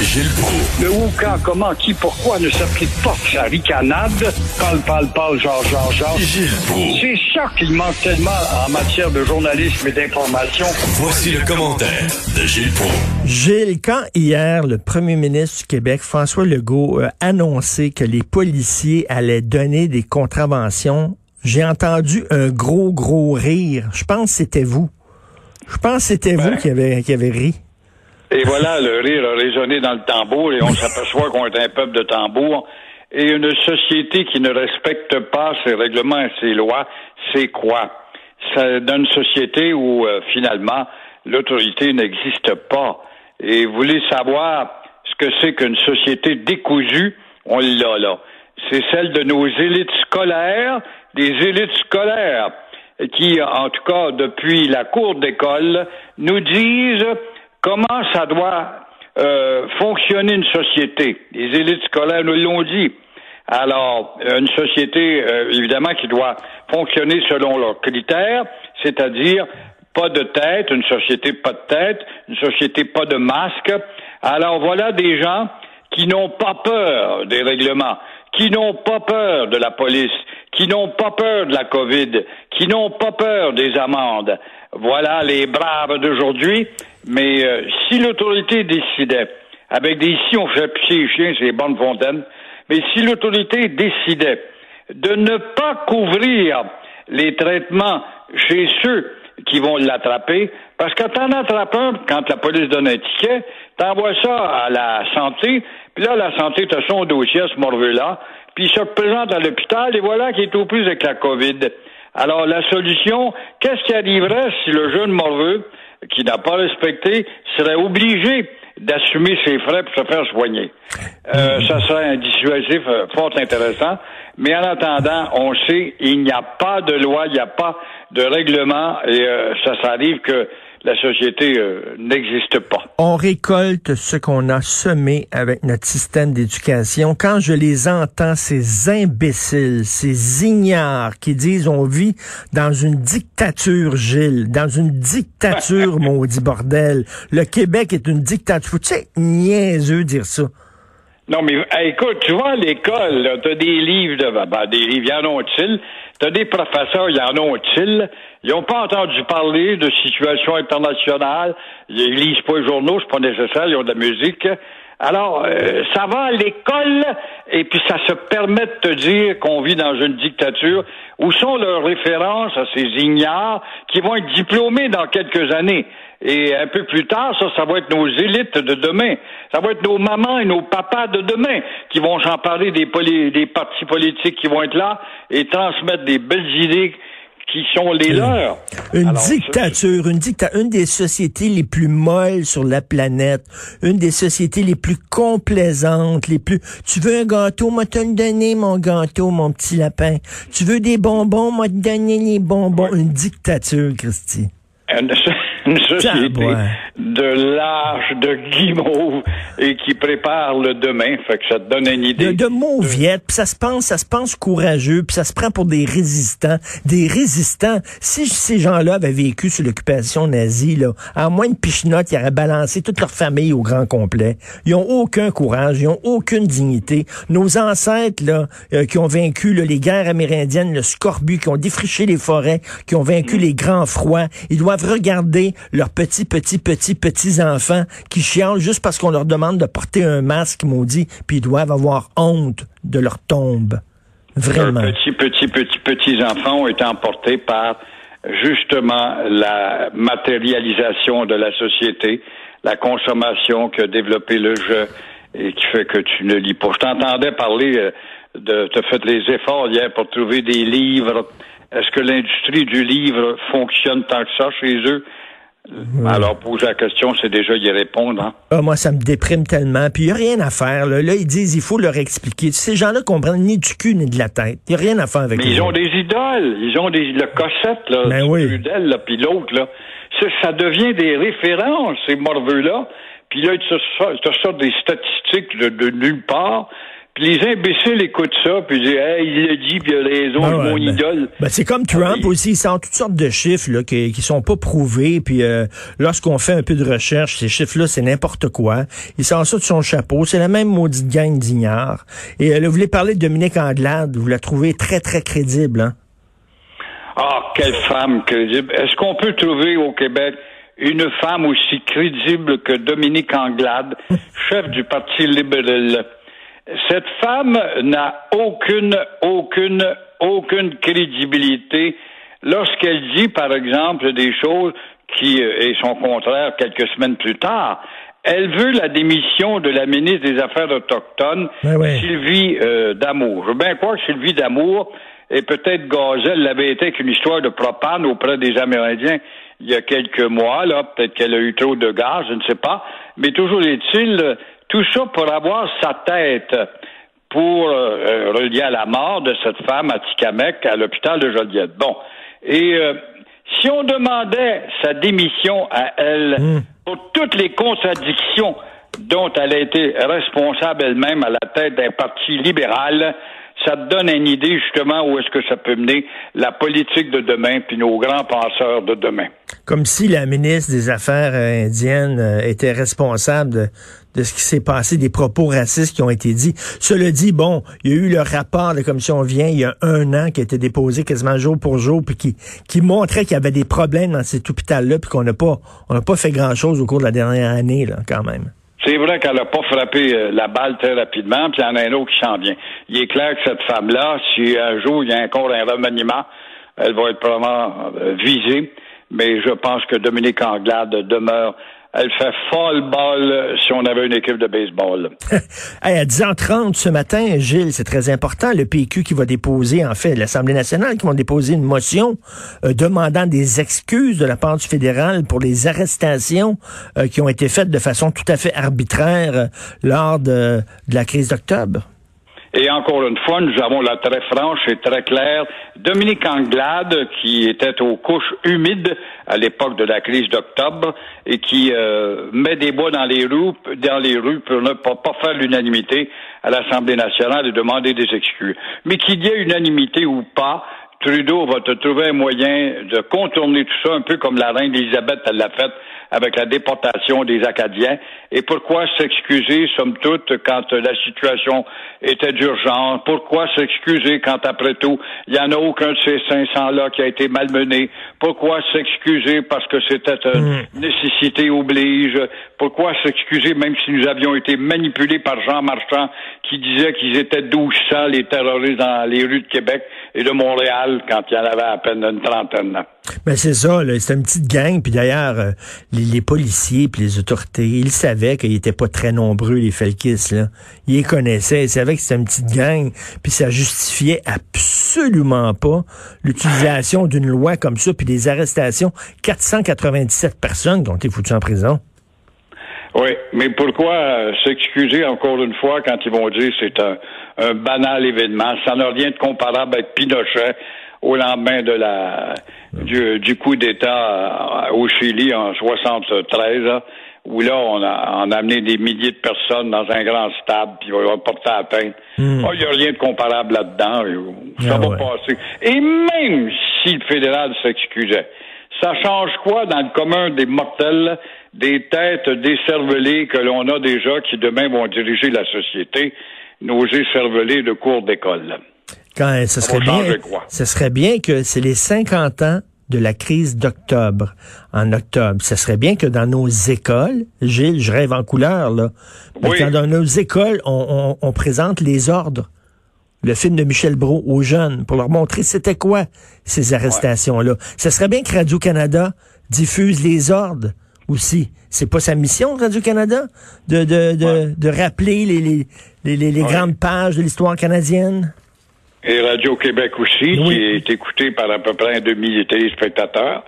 Gilles Proulx. Le où, quand, comment, qui, pourquoi ne s'applique pas que sa ricanade? Parle, parle, parle, genre, genre, genre. Gilles Proulx. C'est ça qu'il manque tellement en matière de journalisme et d'information. Voici le commentaire de Gilles Proulx. Gilles, quand hier, le premier ministre du Québec, François Legault, a annoncé que les policiers allaient donner des contraventions, j'ai entendu un gros, gros rire. Je pense que c'était vous. Je pense que c'était vous qui avez, qui avez ri. Et voilà, le rire a résonné dans le tambour et on s'aperçoit qu'on est un peuple de tambour. Et une société qui ne respecte pas ses règlements et ses lois, c'est quoi? C'est une société où, euh, finalement, l'autorité n'existe pas. Et vous voulez savoir ce que c'est qu'une société décousue? On l'a là. C'est celle de nos élites scolaires, des élites scolaires qui, en tout cas, depuis la cour d'école, nous disent comment ça doit euh, fonctionner une société? Les élites scolaires nous l'ont dit. Alors, une société, euh, évidemment, qui doit fonctionner selon leurs critères, c'est-à-dire pas de tête, une société pas de tête, une société pas de masque. Alors, voilà des gens qui n'ont pas peur des règlements, qui n'ont pas peur de la police, qui n'ont pas peur de la COVID, qui n'ont pas peur des amendes. Voilà les braves d'aujourd'hui. Mais euh, si l'autorité décidait, avec des ici on fait pied et chien, c'est bonnes fontaines, mais si l'autorité décidait de ne pas couvrir les traitements chez ceux qui vont l'attraper, parce que t'en attrapes un, quand la police donne un ticket, t'envoies ça à la santé, puis là, la santé, t'as son dossier à ce morveux-là, puis il se présente à l'hôpital, et voilà qu'il est au plus avec la COVID. Alors, la solution, qu'est-ce qui arriverait si le jeune morveux, qui n'a pas respecté, serait obligé d'assumer ses frais pour se faire soigner? Euh, ça serait un dissuasif euh, fort intéressant. Mais en attendant, on sait, il n'y a pas de loi, il n'y a pas de règlement, et euh, ça, ça arrive que la société euh, n'existe pas. On récolte ce qu'on a semé avec notre système d'éducation. Quand je les entends, ces imbéciles, ces ignares qui disent on vit dans une dictature, Gilles, dans une dictature, maudit bordel. Le Québec est une dictature. Tu sais, niaiseux dire ça? Non, mais écoute, tu vois, à l'école, tu as des livres de ben, des livres, y en ont-ils? T'as des professeurs, y en ont-ils? Ils n'ont pas entendu parler de situations internationales. Ils lisent pas les journaux, c'est pas nécessaire, ils ont de la musique. Alors, euh, ça va à l'école et puis ça se permet de te dire qu'on vit dans une dictature. Où sont leurs références à ces ignares qui vont être diplômés dans quelques années? Et un peu plus tard, ça, ça va être nos élites de demain. Ça va être nos mamans et nos papas de demain qui vont s'emparer des, des partis politiques qui vont être là et transmettre des belles idées qui sont les leurs. Une dictature, une dictature, une des sociétés les plus molles sur la planète, une des sociétés les plus complaisantes, les plus. Tu veux un gâteau, moi te le donner mon gâteau, mon petit lapin. Tu veux des bonbons, moi te donner les bonbons. Une dictature, Christy une société de l'âge de guimauve et qui prépare le demain. Fait que ça te donne une idée. De, de mauviettes, puis ça se pense, ça se pense courageux, puis ça se prend pour des résistants. Des résistants. Si ces gens-là avaient vécu sous l'occupation nazie, là, à moins de pichenote, ils auraient balancé toute leur famille au grand complet. Ils ont aucun courage, ils ont aucune dignité. Nos ancêtres, là, euh, qui ont vaincu les guerres amérindiennes, le scorbut, qui ont défriché les forêts, qui ont vaincu mm. les grands froids, ils doivent regarder leurs petits, petits, petits, petits enfants qui chialent juste parce qu'on leur demande de porter un masque maudit, puis ils doivent avoir honte de leur tombe. Vraiment. Leurs petits, petits, petits, petits enfants ont été emportés par justement la matérialisation de la société, la consommation qui a développé le jeu et qui fait que tu ne lis pas. Je t'entendais parler euh, de, tu as fait les efforts hier pour trouver des livres. Est-ce que l'industrie du livre fonctionne tant que ça chez eux? Alors, poser la question, c'est déjà y répondre. Hein? Ah, moi, ça me déprime tellement. Puis, il n'y a rien à faire. Là. là, ils disent, il faut leur expliquer. Ces gens-là comprennent ni du cul ni de la tête. Il n'y a rien à faire avec Mais ils ont des idoles. Ils ont des, le cossette, là, ben oui. là, puis l'autre, là. Ça, ça, devient des références, ces morveux-là. Puis là, ils te sortent des statistiques de, de nulle part. Puis les imbéciles écoutent ça, puis disent hey, il l'a dit, puis il a raison, ouais, mon ben- idole. Ben, c'est comme Trump Ah aussi, il sort toutes sortes de chiffres là, qui, qui sont pas prouvés. Puis euh, lorsqu'on fait un peu de recherche, ces chiffres-là, c'est n'importe quoi. Il sort ça de son chapeau. C'est la même maudite gang d'ignares. Et euh, là, vous voulez parler de Dominique Anglade. Vous la trouvez très, très crédible. Hein? Ah, quelle femme crédible. Est-ce qu'on peut trouver au Québec une femme aussi crédible que Dominique Anglade, chef du Parti libéral? Cette femme n'a aucune, aucune, aucune crédibilité lorsqu'elle dit, par exemple, des choses qui euh, et son contraire quelques semaines plus tard. Elle veut la démission de la ministre des Affaires autochtones, Ouais, ouais. Sylvie euh, Damour. Je veux bien croire que Sylvie Damour et peut-être Gazelle l'avait été avec une histoire de propane auprès des Amérindiens il y a quelques mois, là. Peut-être qu'elle a eu trop de gaz, je ne sais pas. Mais toujours est-il, tout ça pour avoir sa tête pour euh, euh, relier à la mort de cette femme à Tikamek à l'hôpital de Joliette. Bon. Et euh, si on demandait sa démission à elle pour toutes les contradictions dont elle a été responsable elle-même à la tête d'un parti libéral, ça te donne une idée justement où est-ce que ça peut mener la politique de demain puis nos grands penseurs de demain. Comme si la ministre des Affaires euh, indiennes euh, était responsable de, de ce qui s'est passé, des propos racistes qui ont été dits. Cela dit, bon, il y a eu le rapport de la commission vient il y a un an qui a été déposé quasiment jour pour jour, puis qui, qui montrait qu'il y avait des problèmes dans cet hôpital-là, puis qu'on n'a pas pas fait grand-chose au cours de la dernière année, là, quand même. C'est vrai qu'elle n'a pas frappé euh, la balle très rapidement, puis il y en a un autre qui s'en vient. Il est clair que cette femme-là, si un jour il y a encore un remaniement, elle va être probablement euh, visée, mais je pense que Dominique Anglade demeure. Elle fait folle balle si on avait une équipe de baseball. Hey, à 10h30 ce matin, Gilles, c'est très important, le PQ qui va déposer, en fait, l'Assemblée nationale qui va déposer une motion euh, demandant des excuses de la part du fédéral pour les arrestations euh, qui ont été faites de façon tout à fait arbitraire euh, lors de, de la crise d'octobre. Et encore une fois, nous avons la très franche et très claire Dominique Anglade, qui était aux couches humides à l'époque de la crise d'octobre et qui euh, met des bois dans les rues, dans les rues pour ne pas, pas faire l'unanimité à l'Assemblée nationale et demander des excuses. Mais qu'il y ait unanimité ou pas, Trudeau va te trouver un moyen de contourner tout ça, un peu comme la reine Elisabeth l'a fait avec la déportation des Acadiens. Et pourquoi s'excuser, somme toute, quand la situation était d'urgence? Pourquoi s'excuser quand, après tout, il n'y en a aucun de ces 500-là qui a été malmené? Pourquoi s'excuser parce que c'était une nécessité oblige? Pourquoi s'excuser même si nous avions été manipulés par Jean Marchand qui disait qu'ils étaient 1200 les terroristes dans les rues de Québec et de Montréal? Quand il y en avait à peine une trentaine? Ben c'est ça, là, c'était une petite gang, puis d'ailleurs, euh, les, les policiers puis les autorités, ils savaient qu'ils étaient pas très nombreux, les Felkis, là. Ils les connaissaient, ils savaient que c'était une petite gang, puis ça justifiait absolument pas l'utilisation d'une loi comme ça, puis des arrestations. 497 personnes qui ont été foutues en prison. Oui, mais pourquoi euh, s'excuser encore une fois quand ils vont dire c'est un, un banal événement? Ça n'a rien de comparable avec Pinochet au lendemain de la du, du coup d'État euh, au Chili en 73, là, où là, on a, on a amené des milliers de personnes dans un grand stade, puis on va porter atteinte. Oh, Il n'y a rien de comparable là-dedans. Ça Ah va ouais. passer. Et même si le fédéral s'excusait, ça change quoi dans le commun des mortels, des têtes décervelées que l'on a déjà qui demain vont diriger la société, nos écervelés de cours d'école? Quand ce serait bien, ce serait bien que c'est les 50 ans de la crise d'octobre, en octobre. Ce serait bien que dans nos écoles, Gilles, je rêve en couleur, là, Oui. quand dans nos écoles, on, on- on présente les ordres, le film de Michel Brault aux jeunes, pour leur montrer c'était quoi ces arrestations-là. Ce serait bien que Radio-Canada diffuse les ordres aussi. C'est pas sa mission, Radio-Canada, de, de, de, Ouais. de rappeler les, les, les, les- les Ouais. grandes pages de l'histoire canadienne? Et Radio-Québec aussi, Oui. qui est écouté par à peu près un demi de téléspectateurs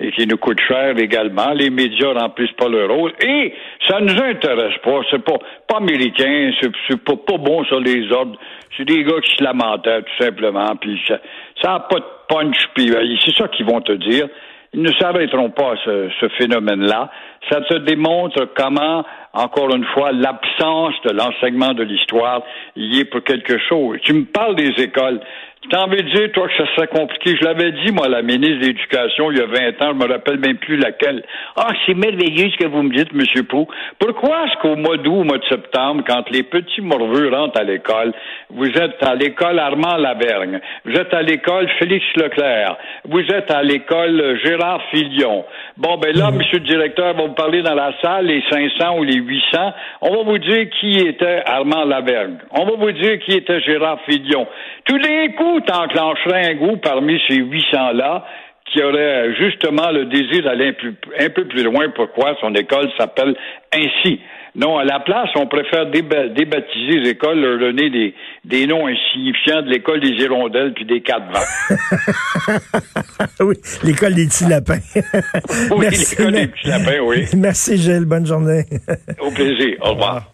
et qui nous coûte cher également. Les médias remplissent pas leur rôle. Et ça nous intéresse pas. C'est pas, pas américain. C'est, c'est pas, pas bon sur les ordres. C'est des gars qui se lamentaient, tout simplement. Puis ça, ça a pas de punch. Puis euh, c'est ça qu'ils vont te dire. Ne s'arrêteront pas ce, ce phénomène-là. Ça te démontre comment, encore une fois, l'absence de l'enseignement de l'histoire y est pour quelque chose. Tu me parles des écoles. Tu envie de dire, toi, que ça serait compliqué? Je l'avais dit, moi, la ministre de l'Éducation, il y a 20 ans, je me rappelle même plus laquelle. Ah, c'est merveilleux ce que vous me dites, M. Pou. Pourquoi est-ce qu'au mois d'août, au mois de septembre, quand les petits morveux rentrent à l'école, vous êtes à l'école Armand Lavergne, vous êtes à l'école Félix Leclerc, vous êtes à l'école Gérard Filion? Bon, ben là, Monsieur le directeur, va vous parler dans la salle, les 500 ou les 800, on va vous dire qui était Armand Lavergne. On va vous dire qui était Gérard Filion. Tous les coups, t'enclencherais un goût parmi ces 800-là qui aurait justement le désir d'aller un, peu plus loin. Pourquoi? Son école s'appelle ainsi? Non, à la place, on préfère débaptiser les écoles, leur donner des, des noms insignifiants de l'école des hirondelles puis des quatre vents. oui, l'école des petits lapins. oui, l'école des petits lapins, oui. Merci, Gilles. Bonne journée. Au plaisir. Au revoir.